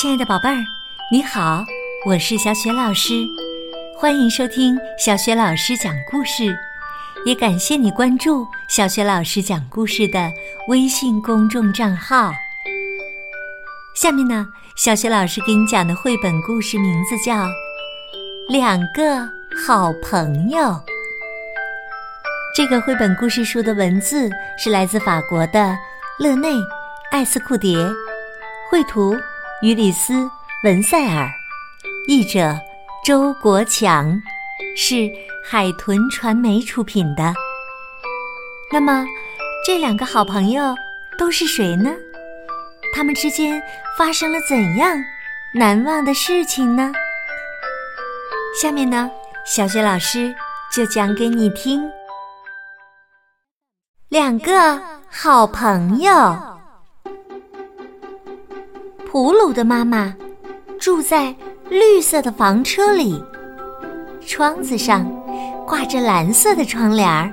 亲爱的宝贝儿，你好，我是小雪老师，欢迎收听小雪老师讲故事，也感谢你关注小雪老师讲故事的微信公众账号。下面呢，小雪老师给你讲的绘本故事名字叫《两个好朋友》。这个绘本故事书的文字是来自法国的勒内·艾斯库蝶，绘图。于里斯·文塞尔，译者周国强，是海豚传媒出品的。那么，这两个好朋友都是谁呢？他们之间发生了怎样难忘的事情呢？下面呢，小雪老师就讲给你听。两个好朋友。普鲁的妈妈住在绿色的房车里，窗子上挂着蓝色的窗帘儿。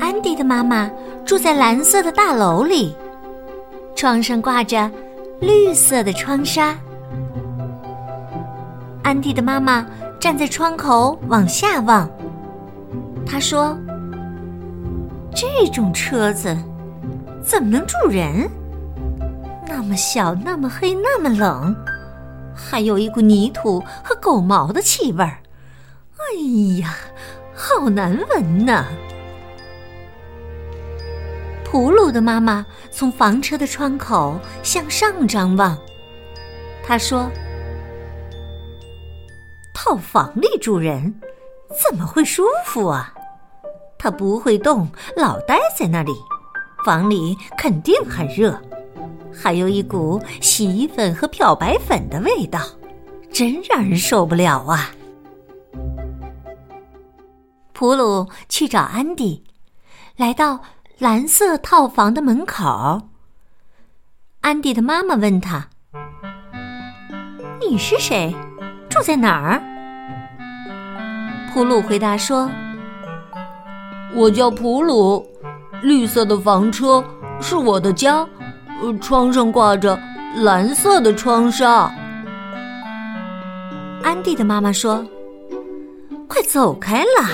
安迪的妈妈住在蓝色的大楼里，窗上挂着绿色的窗纱。安迪的妈妈站在窗口往下望，她说：“这种车子怎么能住人？”那么小，那么黑，那么冷，还有一股泥土和狗毛的气味儿。哎呀，好难闻呐！普鲁的妈妈从房车的窗口向上张望，她说：“套房里住人怎么会舒服啊？他不会动，老待在那里，房里肯定很热。”还有一股洗衣粉和漂白粉的味道，真让人受不了啊！普鲁去找安迪，来到蓝色套房的门口。安迪的妈妈问他：“你是谁？住在哪儿？”普鲁回答说：“我叫普鲁，绿色的房车是我的家。”窗上挂着蓝色的窗纱。安迪的妈妈说：“快走开啦！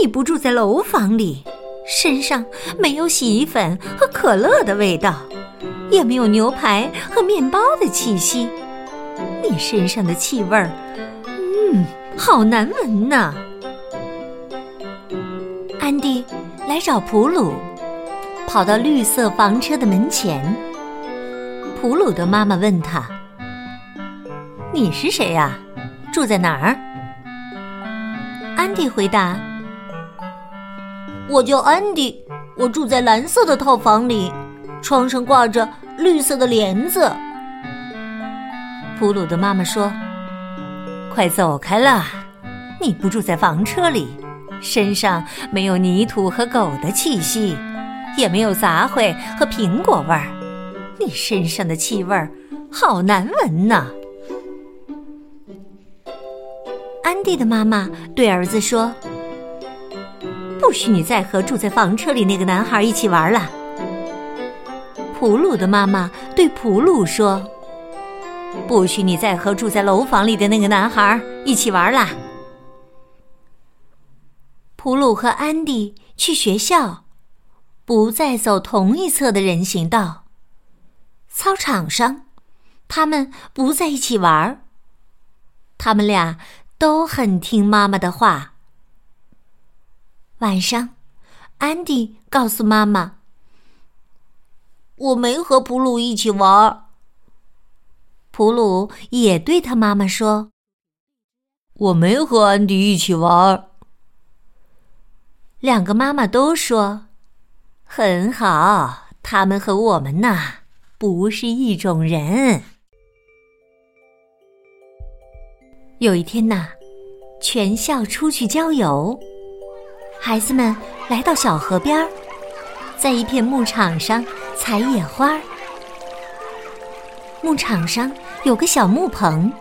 你不住在楼房里，身上没有洗衣粉和可乐的味道，也没有牛排和面包的气息。你身上的气味儿，嗯，好难闻呐！”安迪来找普鲁。跑到绿色房车的门前，普鲁的妈妈问他：“你是谁呀？住在哪儿？”安迪回答：“我叫安迪，我住在蓝色的套房里，窗上挂着绿色的帘子。”普鲁的妈妈说：“快走开啦！你不住在房车里，身上没有泥土和狗的气息。”也没有杂烩和苹果味儿，你身上的气味儿好难闻呐！安迪的妈妈对儿子说：“不许你再和住在房车里那个男孩一起玩了。”普鲁的妈妈对普鲁说：“不许你再和住在楼房里的那个男孩一起玩了。”普鲁和安迪去学校。不再走同一侧的人行道。操场上，他们不在一起玩儿。他们俩都很听妈妈的话。晚上，安迪告诉妈妈：“我没和普鲁一起玩儿。”普鲁也对他妈妈说：“我没和安迪一起玩儿。”两个妈妈都说。很好，他们和我们呐不是一种人。有一天呐，全校出去郊游，孩子们来到小河边，在一片牧场上采野花。牧场上有个小木棚，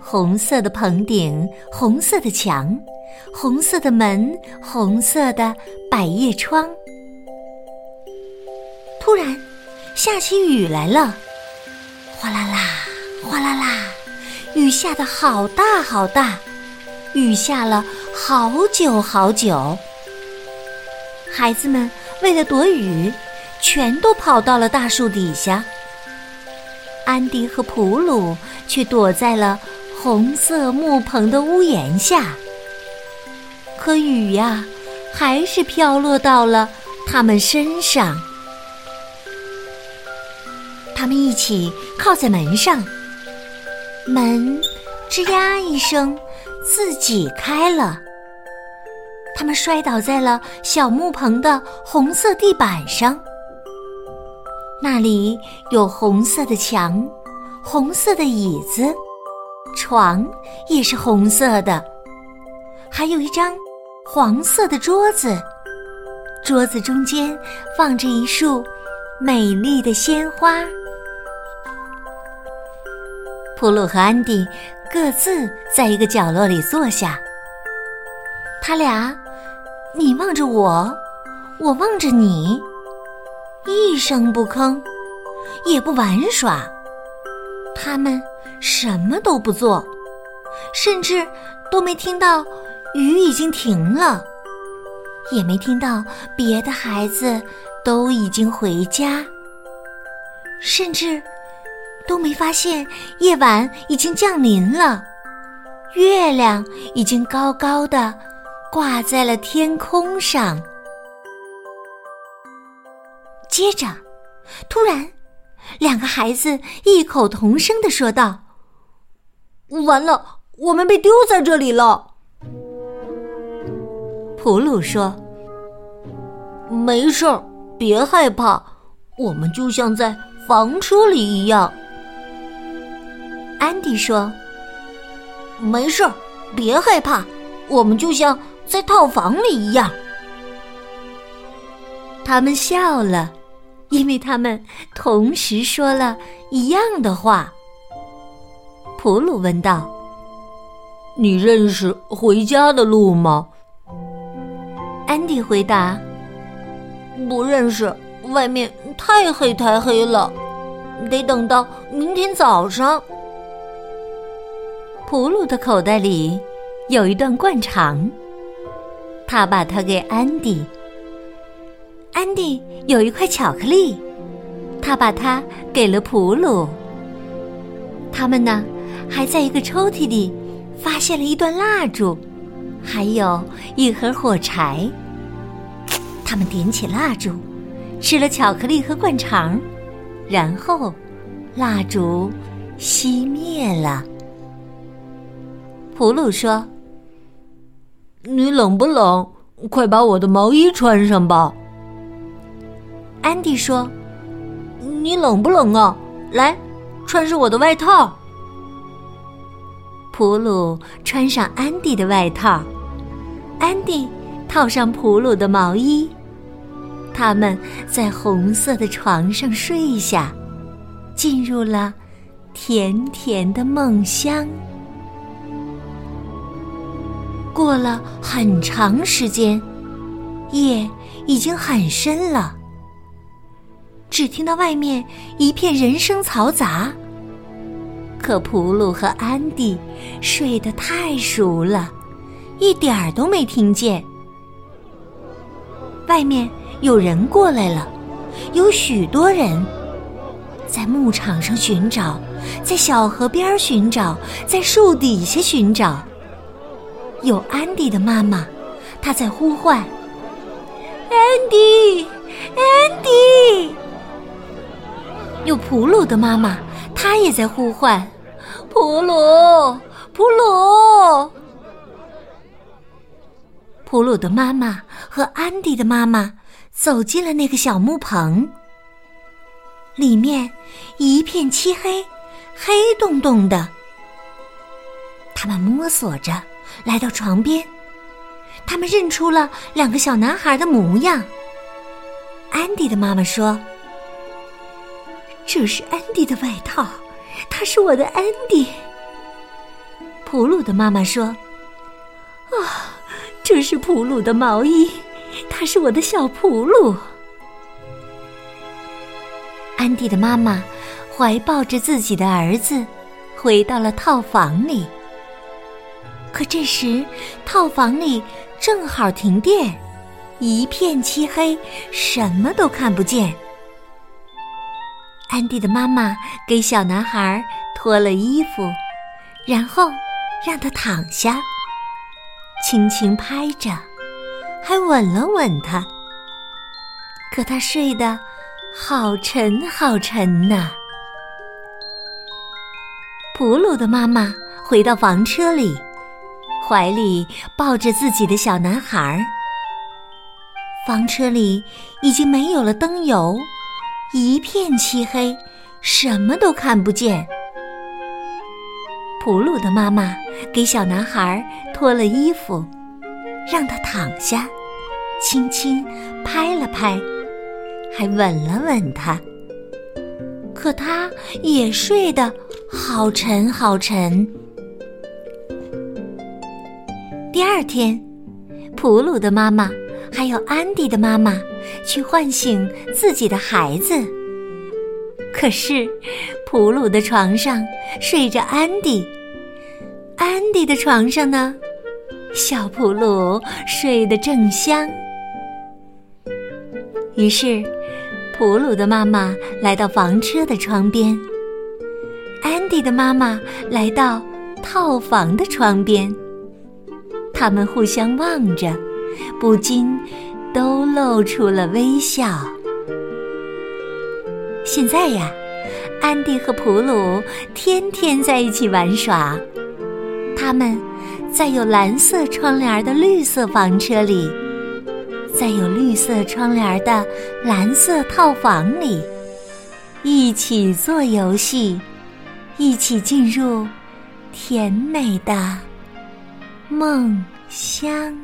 红色的棚顶，红色的墙，红色的门，红色的百叶窗。突然，下起雨来了，哗啦啦哗啦啦，雨下的好大好大，雨下了好久好久。孩子们为了躲雨，全都跑到了大树底下。安迪和普鲁却躲在了红色木棚的屋檐下。可雨呀，还是飘落到了他们身上。他们一起靠在门上，门吱呀一声自己开了。他们摔倒在了小木棚的红色地板上，那里有红色的墙、红色的椅子，床也是红色的，还有一张黄色的桌子，桌子中间放着一束美丽的鲜花。普鲁和安迪各自在一个角落里坐下。他俩，你望着我，我望着你，一声不吭，也不玩耍。他们什么都不做，甚至都没听到雨已经停了，也没听到别的孩子都已经回家，甚至。都没发现夜晚已经降临了，月亮已经高高的挂在了天空上。接着，突然，两个孩子异口同声的说道：“完了，我们被丢在这里了。”普鲁说：“没事儿，别害怕，我们就像在房车里一样。”安迪说：“没事儿，别害怕，我们就像在套房里一样。”他们笑了，因为他们同时说了一样的话。普鲁问道：“你认识回家的路吗？”安迪回答：“不认识，外面太黑太黑了，得等到明天早上。”普鲁的口袋里有一段灌肠，他把它给安迪。安迪有一块巧克力，他把它给了普鲁。他们呢，还在一个抽屉里发现了一段蜡烛，还有一盒火柴。他们点起蜡烛，吃了巧克力和灌肠，然后蜡烛熄灭了。普鲁说：“你冷不冷？快把我的毛衣穿上吧。”安迪说：“你冷不冷啊？来，穿上我的外套。”普鲁穿上安迪的外套，安迪套上普鲁的毛衣，他们在红色的床上睡下，进入了甜甜的梦乡。过了很长时间，夜已经很深了。只听到外面一片人声嘈杂。可普鲁和安迪睡得太熟了，一点儿都没听见。外面有人过来了，有许多人，在牧场上寻找，在小河边寻找，在树底下寻找。有安迪的妈妈，她在呼唤：“安迪，安迪！”有普鲁的妈妈，她也在呼唤：“普鲁，普鲁！”普鲁的妈妈和安迪的妈妈走进了那个小木棚，里面一片漆黑，黑洞洞的。他们摸索着。来到床边，他们认出了两个小男孩的模样。安迪的妈妈说：“这是安迪的外套，他是我的安迪。”普鲁的妈妈说：“啊，这是普鲁的毛衣，他是我的小普鲁。”安迪的妈妈怀抱着自己的儿子，回到了套房里。可这时，套房里正好停电，一片漆黑，什么都看不见。安迪的妈妈给小男孩脱了衣服，然后让他躺下，轻轻拍着，还吻了吻他。可他睡得好沉好沉呐。普鲁的妈妈回到房车里，怀里抱着自己的小男孩。房车里已经没有了灯油。一片漆黑，什么都看不见。普鲁的妈妈给小男孩脱了衣服，让他躺下，轻轻拍了拍，还吻了吻他。可他也睡得好沉好沉。第二天，普鲁的妈妈。还有安迪的妈妈去唤醒自己的孩子，可是普鲁的床上睡着安迪，安迪的床上呢，小普鲁睡得正香。于是，普鲁的妈妈来到房车的窗边，安迪的妈妈来到套房的窗边，他们互相望着。不禁都露出了微笑。现在呀，安迪和普鲁天天在一起玩耍。他们在有蓝色窗帘的绿色房车里，在有绿色窗帘的蓝色套房里，一起做游戏，一起进入甜美的梦乡。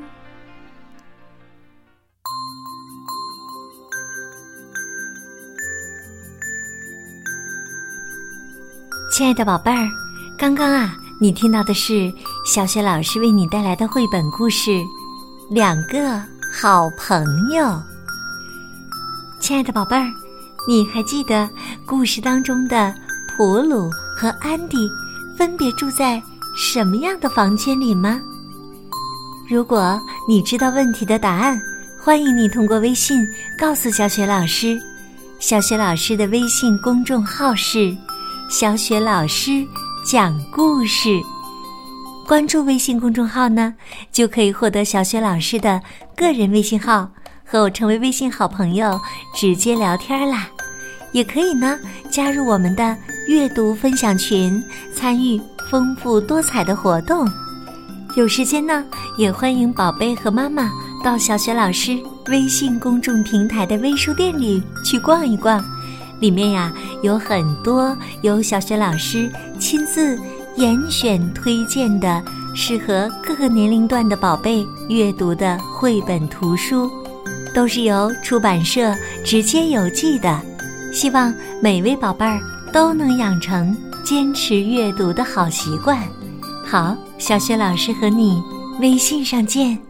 亲爱的宝贝儿，刚刚啊，你听到的是小雪老师为你带来的绘本故事《两个好朋友》。亲爱的宝贝儿，你还记得故事当中的普鲁和安迪分别住在什么样的房间里吗？如果你知道问题的答案，欢迎你通过微信告诉小雪老师。小雪老师的微信公众号是。小雪老师讲故事，关注微信公众号呢，就可以获得小雪老师的个人微信号，和我成为微信好朋友，直接聊天啦。也可以呢，加入我们的阅读分享群，参与丰富多彩的活动。有时间呢，也欢迎宝贝和妈妈到小雪老师微信公众平台的微书店里去逛一逛。里面呀有很多由小学老师亲自严选推荐的，适合各个年龄段的宝贝阅读的绘本图书，都是由出版社直接邮寄的。希望每位宝贝儿都能养成坚持阅读的好习惯。好，小雪老师和你微信上见。